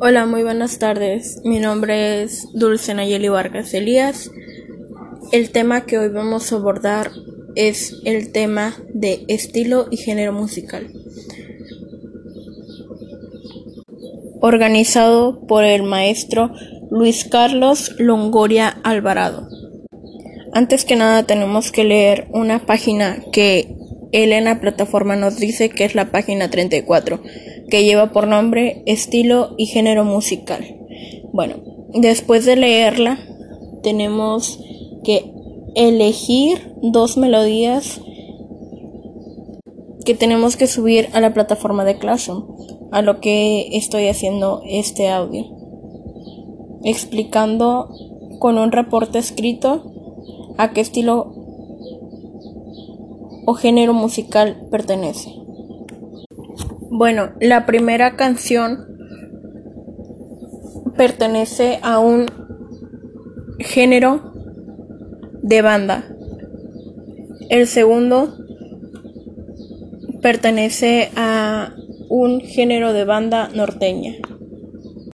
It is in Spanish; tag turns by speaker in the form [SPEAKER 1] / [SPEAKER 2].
[SPEAKER 1] Hola, muy buenas tardes. Mi nombre es Dulce Nayeli Vargas Elías. El tema que hoy vamos a abordar es el tema de estilo y género musical. Organizado por el maestro Luis Carlos Longoria Alvarado. Antes que nada tenemos que leer una página que él en la plataforma nos dice que es la página 34, que lleva por nombre Estilo y Género Musical. Bueno, después de leerla, tenemos que elegir dos melodías que tenemos que subir a la plataforma de Classroom, a lo que estoy haciendo este audio, explicando con un reporte escrito a qué estilo o género musical pertenece. Bueno, la primera canción pertenece a un género de banda. El segundo pertenece a un género de banda norteña.